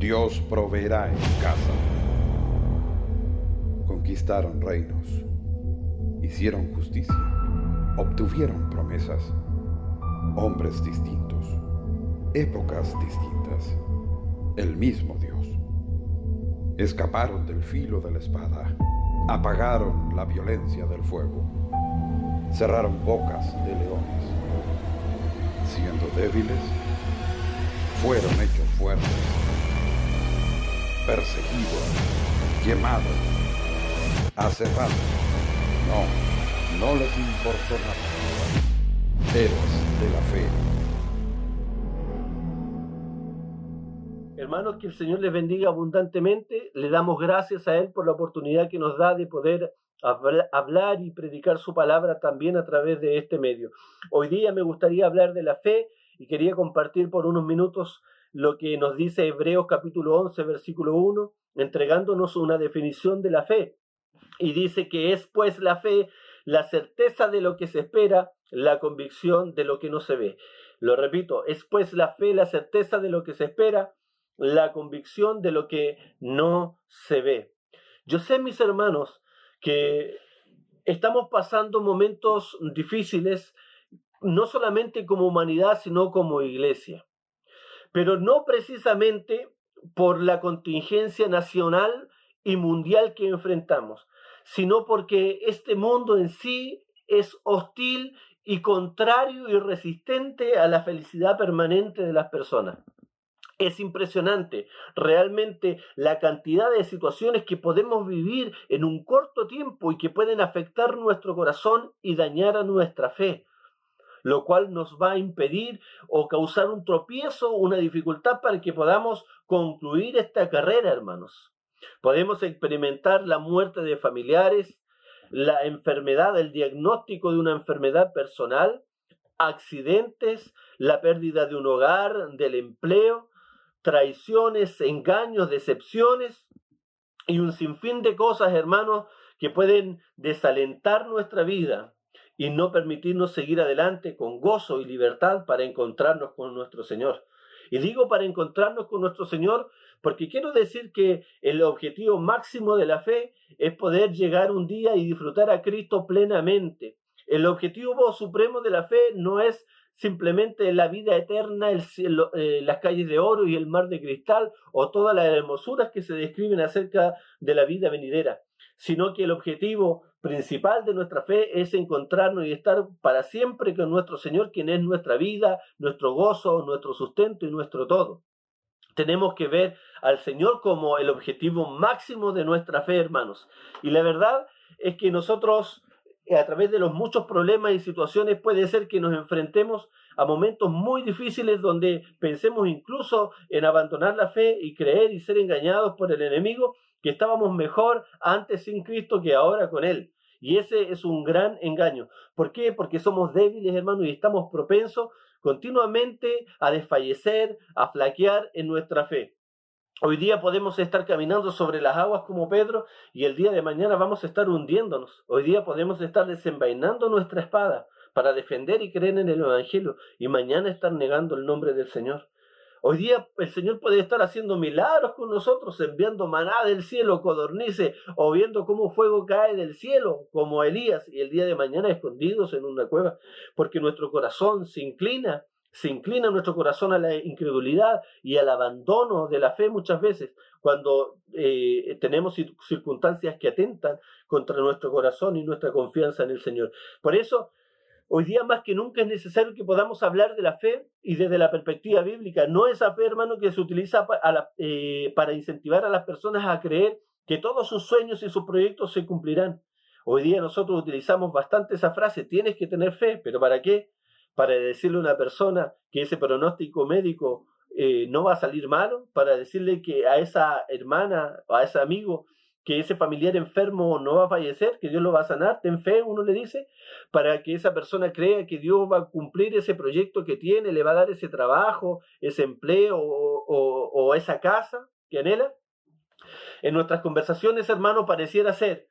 Dios proveerá en casa. Conquistaron reinos, hicieron justicia, obtuvieron promesas, hombres distintos, épocas distintas, el mismo Dios. Escaparon del filo de la espada, apagaron la violencia del fuego, cerraron bocas de leones. Siendo débiles, fueron hechos fuertes, perseguidos, quemados, aserrados. No, no les importó nada. Héroes de la fe. Hermanos, que el Señor les bendiga abundantemente. Le damos gracias a Él por la oportunidad que nos da de poder hablar y predicar su palabra también a través de este medio. Hoy día me gustaría hablar de la fe y quería compartir por unos minutos lo que nos dice Hebreos capítulo 11, versículo 1, entregándonos una definición de la fe. Y dice que es pues la fe la certeza de lo que se espera, la convicción de lo que no se ve. Lo repito, es pues la fe la certeza de lo que se espera, la convicción de lo que no se ve. Yo sé, mis hermanos, que estamos pasando momentos difíciles no solamente como humanidad, sino como iglesia. Pero no precisamente por la contingencia nacional y mundial que enfrentamos, sino porque este mundo en sí es hostil y contrario y resistente a la felicidad permanente de las personas. Es impresionante realmente la cantidad de situaciones que podemos vivir en un corto tiempo y que pueden afectar nuestro corazón y dañar a nuestra fe lo cual nos va a impedir o causar un tropiezo, una dificultad para que podamos concluir esta carrera, hermanos. Podemos experimentar la muerte de familiares, la enfermedad, el diagnóstico de una enfermedad personal, accidentes, la pérdida de un hogar, del empleo, traiciones, engaños, decepciones y un sinfín de cosas, hermanos, que pueden desalentar nuestra vida y no permitirnos seguir adelante con gozo y libertad para encontrarnos con nuestro Señor. Y digo para encontrarnos con nuestro Señor porque quiero decir que el objetivo máximo de la fe es poder llegar un día y disfrutar a Cristo plenamente. El objetivo supremo de la fe no es simplemente la vida eterna, el cielo, eh, las calles de oro y el mar de cristal o todas las hermosuras que se describen acerca de la vida venidera, sino que el objetivo principal de nuestra fe es encontrarnos y estar para siempre con nuestro Señor, quien es nuestra vida, nuestro gozo, nuestro sustento y nuestro todo. Tenemos que ver al Señor como el objetivo máximo de nuestra fe, hermanos. Y la verdad es que nosotros, a través de los muchos problemas y situaciones, puede ser que nos enfrentemos a momentos muy difíciles donde pensemos incluso en abandonar la fe y creer y ser engañados por el enemigo que estábamos mejor antes sin Cristo que ahora con Él. Y ese es un gran engaño. ¿Por qué? Porque somos débiles, hermanos, y estamos propensos continuamente a desfallecer, a flaquear en nuestra fe. Hoy día podemos estar caminando sobre las aguas como Pedro y el día de mañana vamos a estar hundiéndonos. Hoy día podemos estar desenvainando nuestra espada para defender y creer en el Evangelio y mañana estar negando el nombre del Señor. Hoy día el Señor puede estar haciendo milagros con nosotros, enviando maná del cielo, codornices, o viendo cómo fuego cae del cielo, como Elías, y el día de mañana escondidos en una cueva, porque nuestro corazón se inclina, se inclina nuestro corazón a la incredulidad y al abandono de la fe muchas veces, cuando eh, tenemos circunstancias que atentan contra nuestro corazón y nuestra confianza en el Señor. Por eso Hoy día más que nunca es necesario que podamos hablar de la fe y desde la perspectiva bíblica, no esa fe, hermano, que se utiliza eh, para incentivar a las personas a creer que todos sus sueños y sus proyectos se cumplirán. Hoy día nosotros utilizamos bastante esa frase, tienes que tener fe, pero ¿para qué? Para decirle a una persona que ese pronóstico médico eh, no va a salir malo, para decirle que a esa hermana o a ese amigo que ese familiar enfermo no va a fallecer, que Dios lo va a sanar, ten fe, uno le dice, para que esa persona crea que Dios va a cumplir ese proyecto que tiene, le va a dar ese trabajo, ese empleo o, esa casa que anhela. En nuestras conversaciones, hermano, pareciera ser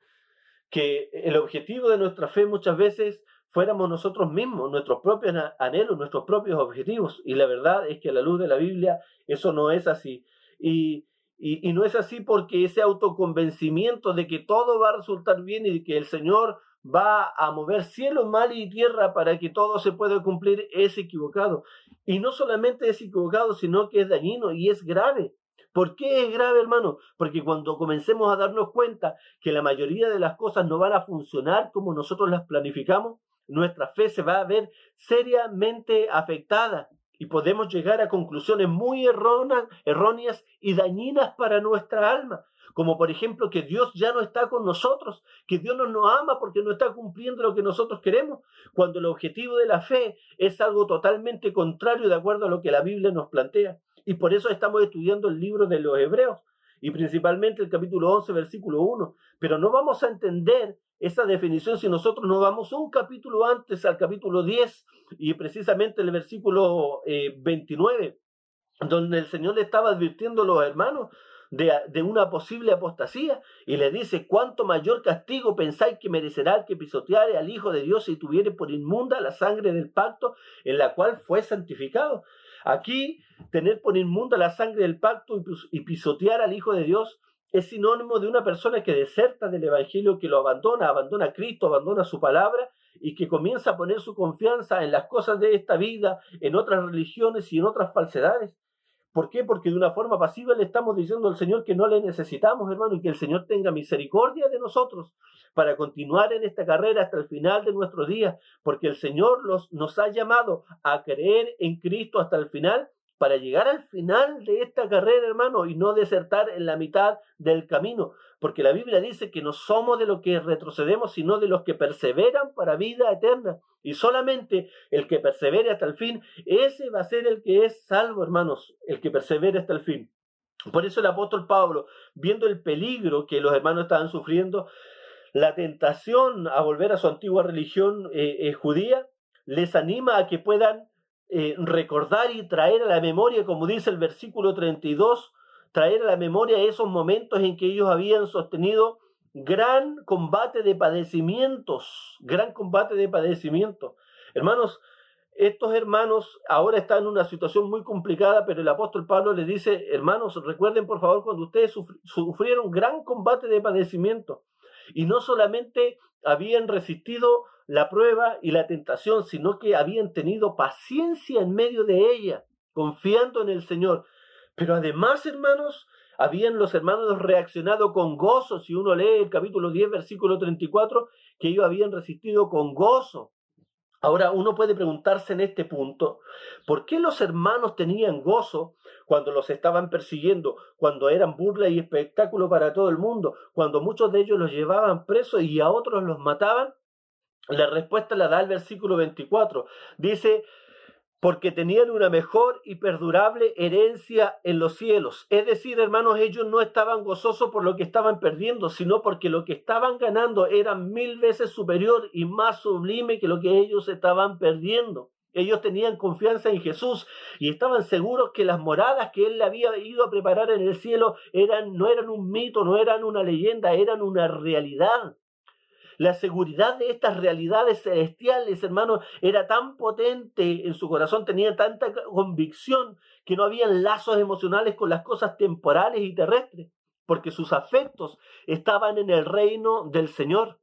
que el objetivo de nuestra fe muchas veces fuéramos nosotros mismos, nuestros propios anhelos, nuestros propios objetivos. Y la verdad es que a la luz de la Biblia eso no es así. y, y, no es así porque ese autoconvencimiento de que todo va a resultar bien y de que el Señor va a mover cielo, mar y tierra para que todo se pueda cumplir es equivocado. Y no solamente es equivocado, sino que es dañino y es grave. ¿Por qué es grave, hermano? Porque cuando comencemos a darnos cuenta que la mayoría de las cosas no van a funcionar como nosotros las planificamos, nuestra fe se va a ver seriamente afectada y podemos llegar a conclusiones muy erróneas y dañinas para nuestra alma, como por ejemplo que Dios ya no está con nosotros, que Dios no nos ama porque no está cumpliendo lo que nosotros queremos, cuando el objetivo de la fe es algo totalmente contrario de acuerdo a lo que la Biblia nos plantea. Y por eso estamos estudiando el libro de los Hebreos y principalmente el capítulo 11, versículo 1. Pero no vamos a entender esa definición si nosotros nos vamos un capítulo antes al capítulo 10 y precisamente el versículo 29, eh, donde el Señor le estaba advirtiendo a los hermanos de, de, una posible apostasía y le dice, ¿cuánto mayor castigo pensáis que merecerá el que pisoteare al Hijo de Dios y tuviere por inmunda la sangre del pacto en la cual fue santificado? Aquí, tener por inmunda la sangre del pacto y pisotear al Hijo de Dios es sinónimo de una persona que deserta del Evangelio, que lo abandona, abandona a Cristo, abandona su palabra y que comienza a poner su confianza en las cosas de esta vida, en otras religiones y en otras falsedades. ¿Por qué? Porque de una forma pasiva le estamos diciendo al Señor que no le necesitamos, hermano, y que el Señor tenga misericordia de nosotros para continuar en esta carrera hasta el final de nuestros días, porque el Señor nos ha llamado a creer en Cristo hasta el final para llegar al final de esta carrera, hermano, y no desertar en la mitad del camino, porque la Biblia dice que no somos de los que retrocedemos, sino de los que perseveran para vida eterna. Y solamente el que persevere hasta el fin, ese va a ser el que es salvo, hermanos, el que persevere hasta el fin. Por eso el apóstol Pablo, viendo el peligro que los hermanos estaban sufriendo, la tentación a volver a su antigua religión eh, eh, judía, les anima a que puedan eh, recordar y traer a la memoria, como dice el versículo 32, traer a la memoria esos momentos en que ellos habían sostenido gran combate de padecimientos, gran combate de padecimientos. Hermanos, estos hermanos ahora están en una situación muy complicada, pero el apóstol Pablo les dice, hermanos, recuerden por favor cuando ustedes sufrieron gran combate de padecimiento y no solamente habían resistido la prueba y la tentación, sino que habían tenido paciencia en medio de ella, confiando en el Señor. Pero además, hermanos, habían los hermanos reaccionado con gozo. Si uno lee el capítulo 10, versículo 34, que ellos habían resistido con gozo. Ahora uno puede preguntarse en este punto, ¿por qué los hermanos tenían gozo cuando los estaban persiguiendo, cuando eran burla y espectáculo para todo el mundo, cuando muchos de ellos los llevaban presos y a otros los mataban? La respuesta la da el versículo 24. Dice, porque tenían una mejor y perdurable herencia en los cielos. Es decir, hermanos, ellos no estaban gozosos por lo que estaban perdiendo, sino porque lo que estaban ganando era mil veces superior y más sublime que lo que ellos estaban perdiendo. Ellos tenían confianza en Jesús y estaban seguros que las moradas que él le había ido a preparar en el cielo eran, no eran un mito, no eran una leyenda, eran una realidad. La seguridad de estas realidades celestiales, hermanos, era tan potente en su corazón, tenía tanta convicción que no habían lazos emocionales con las cosas temporales y terrestres, porque sus afectos estaban en el reino del Señor.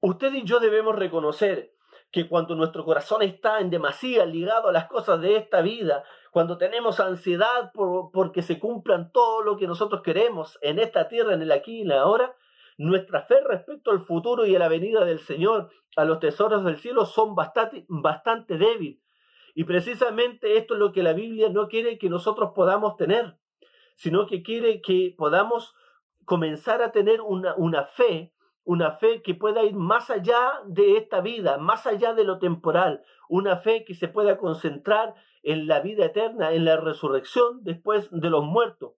Usted y yo debemos reconocer que cuando nuestro corazón está en demasía ligado a las cosas de esta vida, cuando tenemos ansiedad por, porque se cumplan todo lo que nosotros queremos en esta tierra, en el aquí y en la ahora, nuestra fe respecto al futuro y a la venida del Señor, a los tesoros del cielo, son bastante, bastante débil. Y precisamente esto es lo que la Biblia no quiere que nosotros podamos tener, sino que quiere que podamos comenzar a tener una, una fe, una fe que pueda ir más allá de esta vida, más allá de lo temporal, una fe que se pueda concentrar en la vida eterna, en la resurrección después de los muertos.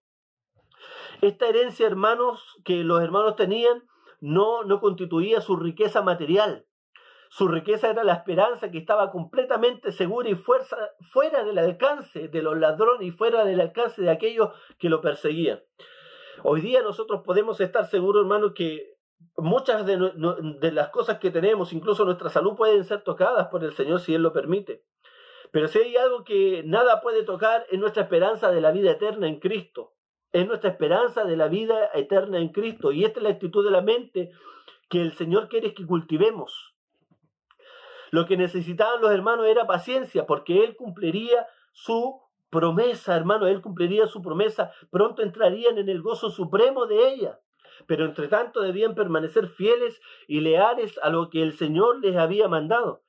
Esta herencia, hermanos, que los hermanos tenían, no, no constituía su riqueza material. Su riqueza era la esperanza que estaba completamente segura y fuerza, fuera del alcance de los ladrones y fuera del alcance de aquellos que lo perseguían. Hoy día nosotros podemos estar seguros, hermanos, que muchas de, las cosas que tenemos, incluso nuestra salud, pueden ser tocadas por el Señor si Él lo permite. Pero si hay algo que nada puede tocar es nuestra esperanza de la vida eterna en Cristo. Es nuestra esperanza de la vida eterna en Cristo. Y esta es la actitud de la mente que el Señor quiere que cultivemos. Lo que necesitaban los hermanos era paciencia, porque Él cumpliría su promesa, hermano, Él cumpliría su promesa, pronto entrarían en el gozo supremo de ella. Pero entre tanto debían permanecer fieles y leales a lo que el Señor les había mandado.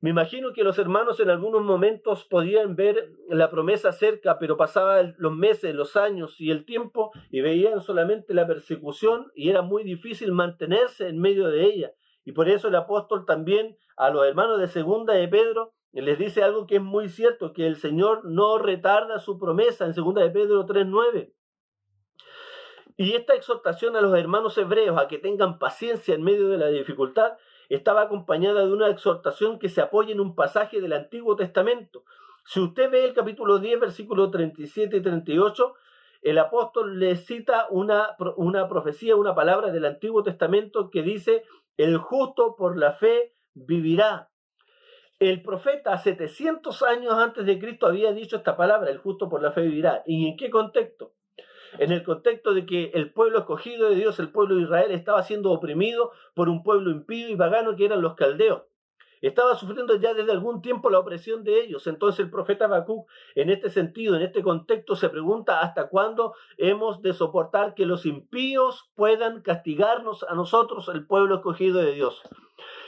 Me imagino que los hermanos en algunos momentos podían ver la promesa cerca, pero pasaban los meses, los años y el tiempo y veían solamente la persecución y era muy difícil mantenerse en medio de ella. Y por eso el apóstol también a los hermanos de segunda de Pedro les dice algo que es muy cierto, que el Señor no retarda su promesa en segunda de Pedro 3.9. Y esta exhortación a los hermanos hebreos a que tengan paciencia en medio de la dificultad estaba acompañada de una exhortación que se apoya en un pasaje del Antiguo Testamento. Si usted ve el capítulo 10, versículos 37 y 38, el apóstol le cita una, una profecía, una palabra del Antiguo Testamento que dice, el justo por la fe vivirá. El profeta 700 años antes de Cristo había dicho esta palabra, el justo por la fe vivirá. ¿Y en qué contexto? En el contexto de que el pueblo escogido de Dios, el pueblo de Israel, estaba siendo oprimido por un pueblo impío y pagano que eran los caldeos. Estaba sufriendo ya desde algún tiempo la opresión de ellos. Entonces el profeta Habacuc, en este sentido, en este contexto, se pregunta hasta cuándo hemos de soportar que los impíos puedan castigarnos a nosotros, el pueblo escogido de Dios.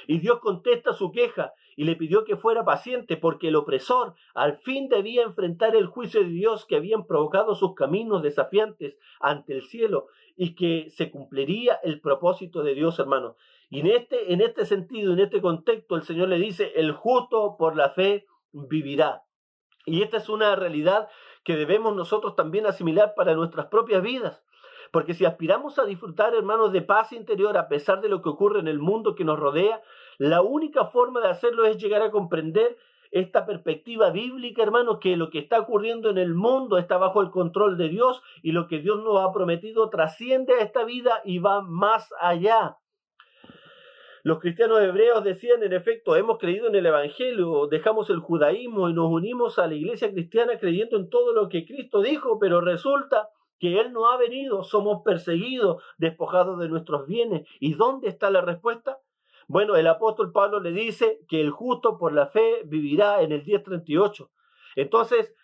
Y Dios contesta su queja y le pidió que fuera paciente porque el opresor al fin debía enfrentar el juicio de Dios que habían provocado sus caminos desafiantes ante el cielo y que se cumpliría el propósito de Dios, hermano. Y en este, en este sentido, en este contexto, el Señor le dice, el justo por la fe vivirá. Y esta es una realidad que debemos nosotros también asimilar para nuestras propias vidas. Porque si aspiramos a disfrutar, hermanos, de paz interior a pesar de lo que ocurre en el mundo que nos rodea, la única forma de hacerlo es llegar a comprender esta perspectiva bíblica, hermanos, que lo que está ocurriendo en el mundo está bajo el control de Dios y lo que Dios nos ha prometido trasciende a esta vida y va más allá. Los cristianos hebreos decían, en efecto, hemos creído en el Evangelio, dejamos el judaísmo y nos unimos a la iglesia cristiana creyendo en todo lo que Cristo dijo, pero resulta que Él no ha venido, somos perseguidos, despojados de nuestros bienes. ¿Y dónde está la respuesta? Bueno, el apóstol Pablo le dice que el justo por la fe vivirá en el 1038. Entonces,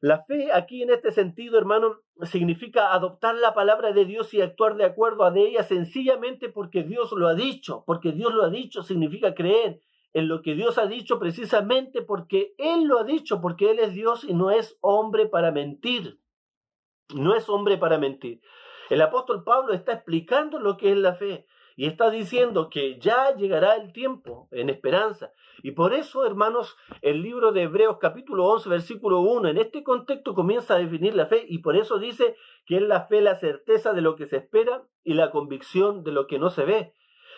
la fe aquí en este sentido, hermano, significa adoptar la palabra de Dios y actuar de acuerdo a ella sencillamente porque Dios lo ha dicho, porque Dios lo ha dicho, significa creer en lo que Dios ha dicho precisamente porque Él lo ha dicho, porque Él es Dios y no es hombre para mentir no es hombre para mentir. El apóstol Pablo está explicando lo que es la fe y está diciendo que ya llegará el tiempo en esperanza. Y por eso, hermanos, el libro de Hebreos capítulo 11, versículo 1, en este contexto comienza a definir la fe y por eso dice que es la fe la certeza de lo que se espera y la convicción de lo que no se ve.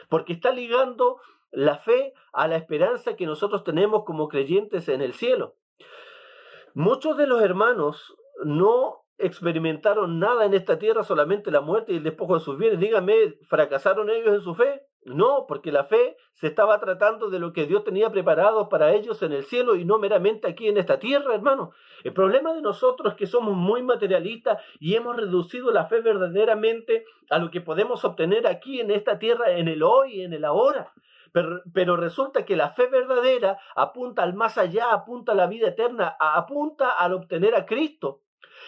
Porque está ligando la fe a la esperanza que nosotros tenemos como creyentes en el cielo. Muchos de los hermanos no experimentaron nada en esta tierra, solamente la muerte y el despojo de sus bienes. Díganme, ¿fracasaron ellos en su fe? No, porque la fe se estaba tratando de lo que Dios tenía preparado para ellos en el cielo y no meramente aquí en esta tierra, hermano. El problema de nosotros es que somos muy materialistas y hemos reducido la fe verdaderamente a lo que podemos obtener aquí en esta tierra, en el hoy, en el ahora. Pero, pero, resulta que la fe verdadera apunta al más allá, apunta a la vida eterna, apunta al obtener a Cristo.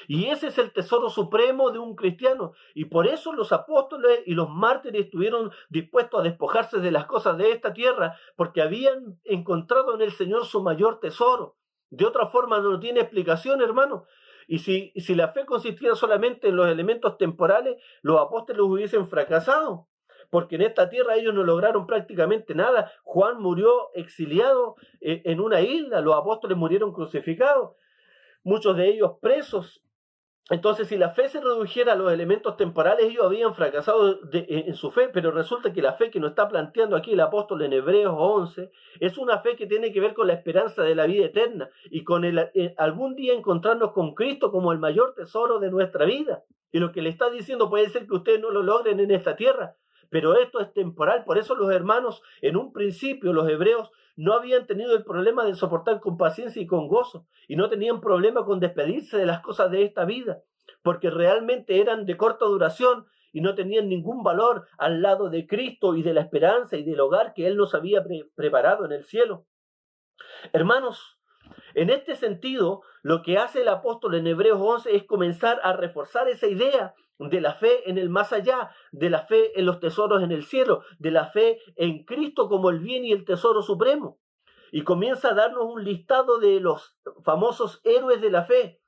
Y ese es el tesoro supremo de un cristiano. Y por eso los apóstoles y los mártires estuvieron dispuestos a despojarse de las cosas de esta tierra, porque habían encontrado en el Señor su mayor tesoro. De otra forma no tiene explicación, hermano. Y si, si la fe consistiera solamente en los elementos temporales, los apóstoles hubiesen fracasado porque en esta tierra ellos no lograron prácticamente nada. Juan murió exiliado eh, en una isla, los apóstoles murieron crucificados, muchos de ellos presos entonces, si la fe se redujera a los elementos temporales, ellos habían fracasado en, su fe, pero resulta que la fe que nos está planteando aquí el apóstol en Hebreos 11 es una fe que tiene que ver con la esperanza de la vida eterna y con eh, algún día encontrarnos con Cristo como el mayor tesoro de nuestra vida. Y lo que le está diciendo puede ser que ustedes no lo logren en esta tierra, pero esto es temporal. Por eso los hermanos, en un principio, los hebreos, no habían tenido el problema de soportar con paciencia y con gozo, y no tenían problema con despedirse de las cosas de esta vida, porque realmente eran de corta duración y no tenían ningún valor al lado de Cristo y de la esperanza y del hogar que Él nos había preparado en el cielo. Hermanos, en este sentido, lo que hace el apóstol en Hebreos 11 es comenzar a reforzar esa idea de la fe en el más allá, de la fe en los tesoros en el cielo, de la fe en Cristo como el bien y el tesoro supremo. Y comienza a darnos un listado de los famosos héroes de la fe,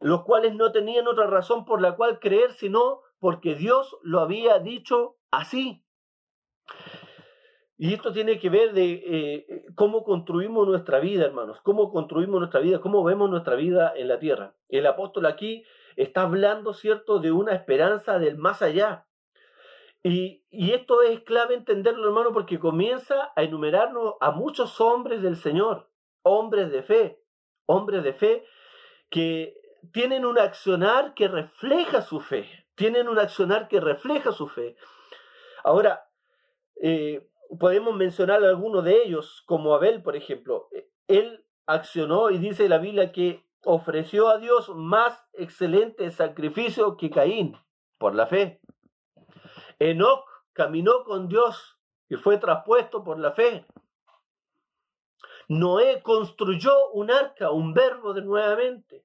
los cuales no tenían otra razón por la cual creer, sino porque Dios lo había dicho así. Y esto tiene que ver de eh, cómo construimos nuestra vida, hermanos, cómo construimos nuestra vida, cómo vemos nuestra vida en la tierra. El apóstol aquí está hablando, ¿cierto?, de una esperanza del más allá. Y, y esto es clave entenderlo, hermano, porque comienza a enumerarnos a muchos hombres del Señor, hombres de fe, hombres de fe que tienen un accionar que refleja su fe, tienen un accionar que refleja su fe. Ahora, eh, podemos mencionar algunos de ellos, como Abel, por ejemplo. Él accionó y dice la Biblia que ofreció a Dios más excelente sacrificio que Caín, por la fe. Enoc caminó con Dios y fue traspuesto por la fe. Noé construyó un arca, un verbo de nuevamente.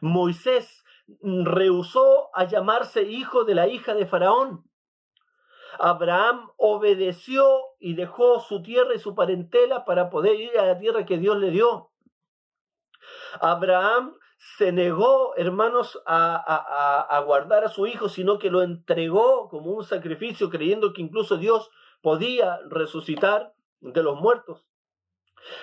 Moisés rehusó a llamarse hijo de la hija de Faraón. Abraham obedeció y dejó su tierra y su parentela para poder ir a la tierra que Dios le dio. Abraham se negó, hermanos, a, guardar a su hijo, sino que lo entregó como un sacrificio, creyendo que incluso Dios podía resucitar de los muertos.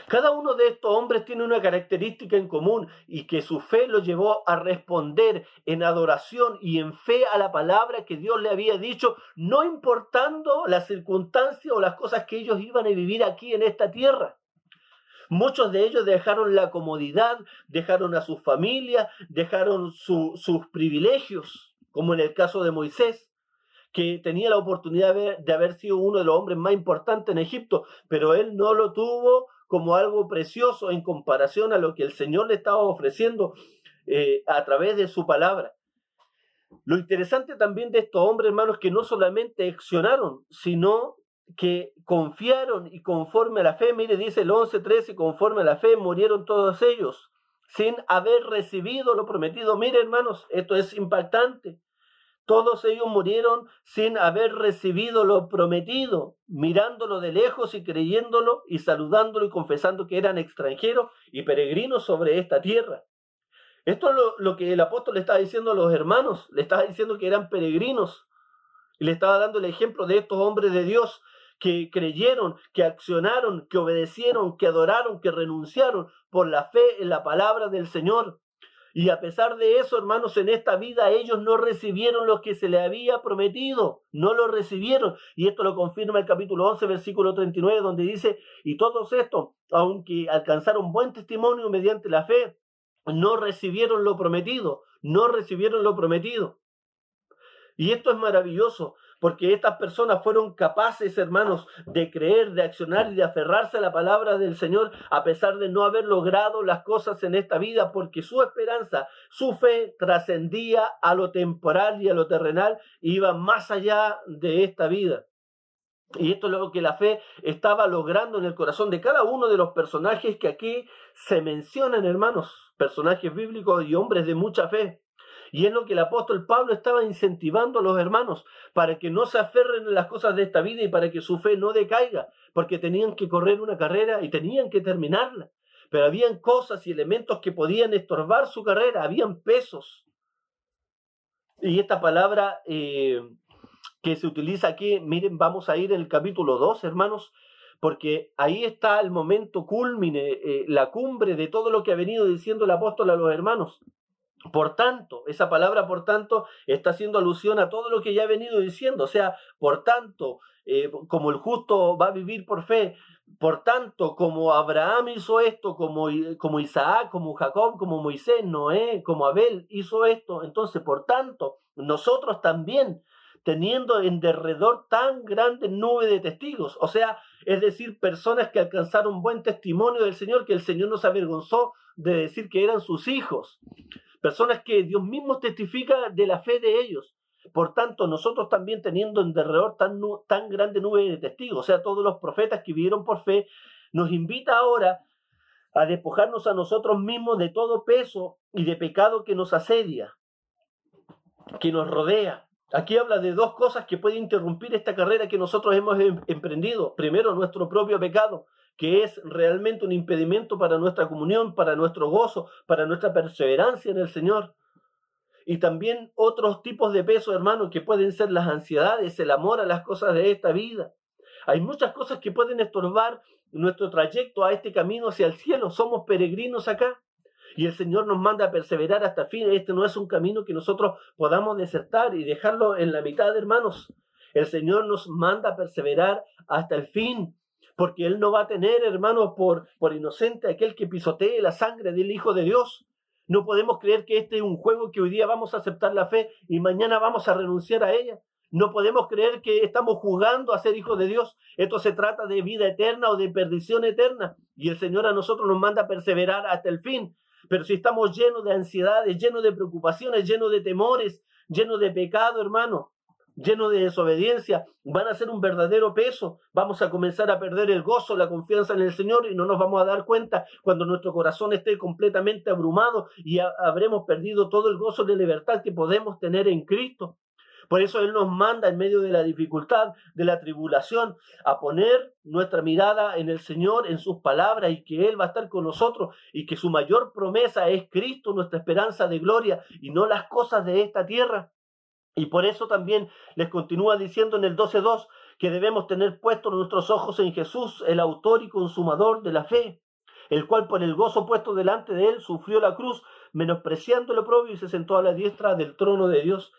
Cada uno de estos hombres tiene una característica en común y que su fe lo llevó a responder en adoración y en fe a la palabra que Dios le había dicho, no importando las circunstancias o las cosas que ellos iban a vivir aquí en esta tierra. Muchos de ellos dejaron la comodidad, dejaron a sus familias, dejaron sus privilegios, como en el caso de Moisés, que tenía la oportunidad de haber sido uno de los hombres más importantes en Egipto, pero él no lo tuvo como algo precioso en comparación a lo que el Señor le estaba ofreciendo eh, a través de su palabra. Lo interesante también de estos hombres, hermanos, que no solamente accionaron, sino que confiaron y conforme a la fe, mire, dice el 11.13, conforme a la fe murieron todos ellos sin haber recibido lo prometido. Mire, hermanos, esto es impactante. Todos ellos murieron sin haber recibido lo prometido, mirándolo de lejos y creyéndolo y saludándolo y confesando que eran extranjeros y peregrinos sobre esta tierra. Esto es lo, lo que el apóstol le estaba diciendo a los hermanos, le estaba diciendo que eran peregrinos y le estaba dando el ejemplo de estos hombres de Dios que creyeron, que accionaron, que obedecieron, que adoraron, que renunciaron por la fe en la palabra del Señor. Y a pesar de eso, hermanos, en esta vida ellos no recibieron lo que se le había prometido, no lo recibieron. Y esto lo confirma el capítulo 11, versículo 39, donde dice, y todos estos, aunque alcanzaron buen testimonio mediante la fe, no recibieron lo prometido, no recibieron lo prometido. Y esto es maravilloso, porque estas personas fueron capaces, hermanos, de creer, de accionar y de aferrarse a la palabra del Señor, a pesar de no haber logrado las cosas en esta vida, porque su esperanza, su fe trascendía a lo temporal y a lo terrenal, e iba más allá de esta vida. Y esto es lo que la fe estaba logrando en el corazón de cada uno de los personajes que aquí se mencionan, hermanos, personajes bíblicos y hombres de mucha fe. Y es lo que el apóstol Pablo estaba incentivando a los hermanos para que no se aferren en las cosas de esta vida y para que su fe no decaiga, porque tenían que correr una carrera y tenían que terminarla. Pero habían cosas y elementos que podían estorbar su carrera, habían pesos. Y esta palabra eh, que se utiliza aquí, miren, vamos a ir en el capítulo 2, hermanos, porque ahí está el momento culmine, eh, la cumbre de todo lo que ha venido diciendo el apóstol a los hermanos. Por tanto, esa palabra por tanto está haciendo alusión a todo lo que ya he venido diciendo. O sea, por tanto, eh, como el justo va a vivir por fe, por tanto, como Abraham hizo esto, como, como Isaac, como Jacob, como Moisés, Noé, como Abel hizo esto, entonces, por tanto, nosotros también teniendo en derredor tan grande nube de testigos, o sea, es decir, personas que alcanzaron buen testimonio del Señor, que el Señor nos avergonzó de decir que eran sus hijos, personas que Dios mismo testifica de la fe de ellos. Por tanto, nosotros también teniendo en derredor tan, tan grande nube de testigos, o sea, todos los profetas que vivieron por fe, nos invita ahora a despojarnos a nosotros mismos de todo peso y de pecado que nos asedia, que nos rodea, Aquí habla de dos cosas que pueden interrumpir esta carrera que nosotros hemos em, emprendido. Primero, nuestro propio pecado, que es realmente un impedimento para nuestra comunión, para nuestro gozo, para nuestra perseverancia en el Señor. Y también otros tipos de peso, hermano, que pueden ser las ansiedades, el amor a las cosas de esta vida. Hay muchas cosas que pueden estorbar nuestro trayecto a este camino hacia el cielo. Somos peregrinos acá. Y el Señor nos manda a perseverar hasta el fin. Este no es un camino que nosotros podamos desertar y dejarlo en la mitad, hermanos. El Señor nos manda a perseverar hasta el fin. Porque Él no va a tener, hermanos, por, por inocente aquel que pisotee la sangre del Hijo de Dios. No podemos creer que este es un juego que hoy día vamos a aceptar la fe y mañana vamos a renunciar a ella. No podemos creer que estamos jugando a ser hijos de Dios. Esto se trata de vida eterna o de perdición eterna. Y el Señor a nosotros nos manda perseverar hasta el fin. Pero si estamos llenos de ansiedades, llenos de preocupaciones, llenos de temores, llenos de pecado, hermano, llenos de desobediencia, van a ser un verdadero peso. Vamos a comenzar a perder el gozo, la confianza en el Señor y no nos vamos a dar cuenta cuando nuestro corazón esté completamente abrumado y habremos perdido todo el gozo de libertad que podemos tener en Cristo. Por eso Él nos manda en medio de la dificultad, de la tribulación, a poner nuestra mirada en el Señor, en sus palabras y que Él va a estar con nosotros y que su mayor promesa es Cristo, nuestra esperanza de gloria y no las cosas de esta tierra. Y por eso también les continúa diciendo en el 12.2 que debemos tener puestos nuestros ojos en Jesús, el autor y consumador de la fe, el cual por el gozo puesto delante de él sufrió la cruz, menospreciando lo propio y se sentó a la diestra del trono de Dios.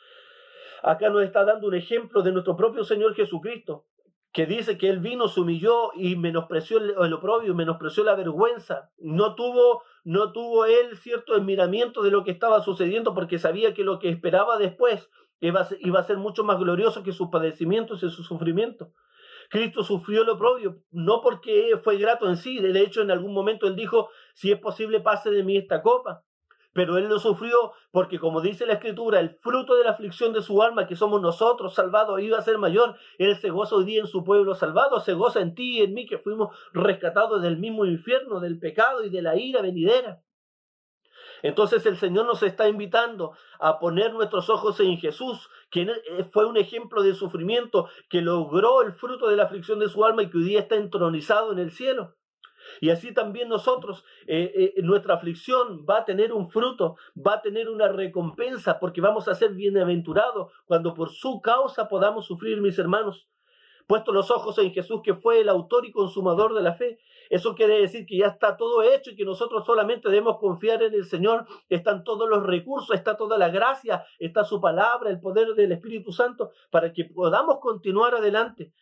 Acá nos está dando un ejemplo de nuestro propio Señor Jesucristo, que dice que Él vino, se humilló y menospreció el, oprobio, menospreció la vergüenza. No tuvo, no tuvo Él cierto admiramiento de lo que estaba sucediendo porque sabía que lo que esperaba después iba iba a ser mucho más glorioso que sus padecimientos y su sufrimiento. Cristo sufrió el oprobio, no porque fue grato en sí, de hecho en algún momento él dijo, si es posible pase de mí esta copa, pero él lo sufrió porque, como dice la Escritura, el fruto de la aflicción de su alma, que somos nosotros salvados, iba a ser mayor. Él se goza hoy día en su pueblo salvado, se goza en ti y en mí, que fuimos rescatados del mismo infierno, del pecado y de la ira venidera. Entonces el Señor nos está invitando a poner nuestros ojos en Jesús, quien eh, fue un ejemplo de sufrimiento, que logró el fruto de la aflicción de su alma y que hoy día está entronizado en el cielo. Y así también nosotros, eh, eh, nuestra aflicción va a tener un fruto, va a tener una recompensa, porque vamos a ser bienaventurados cuando por su causa podamos sufrir, mis hermanos. Puesto los ojos en Jesús, que fue el autor y consumador de la fe. Eso quiere decir que ya está todo hecho y que nosotros solamente debemos confiar en el Señor. Están todos los recursos, está toda la gracia, está su palabra, el poder del Espíritu Santo, para que podamos continuar adelante.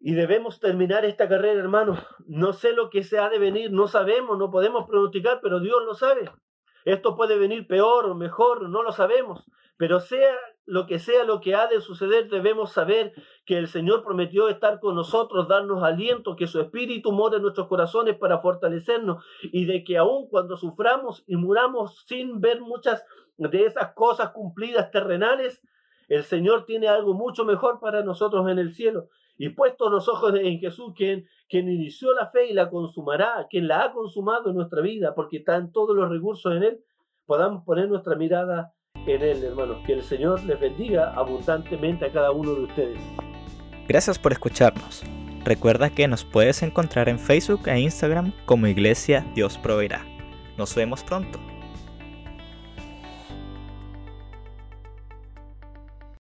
Y debemos terminar esta carrera, hermanos. No sé lo que se ha de venir, no sabemos, no podemos pronosticar, pero Dios lo sabe. Esto puede venir peor o mejor, no lo sabemos. Pero sea lo que sea lo que ha de suceder, debemos saber que el Señor prometió estar con nosotros, darnos aliento, que su Espíritu mora en nuestros corazones para fortalecernos y de que aun cuando suframos y muramos sin ver muchas de esas cosas cumplidas terrenales, el Señor tiene algo mucho mejor para nosotros en el cielo. Y puestos los ojos en Jesús, quien, inició la fe y la consumará, quien la ha consumado en nuestra vida, porque están todos los recursos en Él, podamos poner nuestra mirada en Él, hermanos. Que el Señor les bendiga abundantemente a cada uno de ustedes. Gracias por escucharnos. Recuerda que nos puedes encontrar en Facebook e Instagram como Iglesia Dios Proveerá. Nos vemos pronto.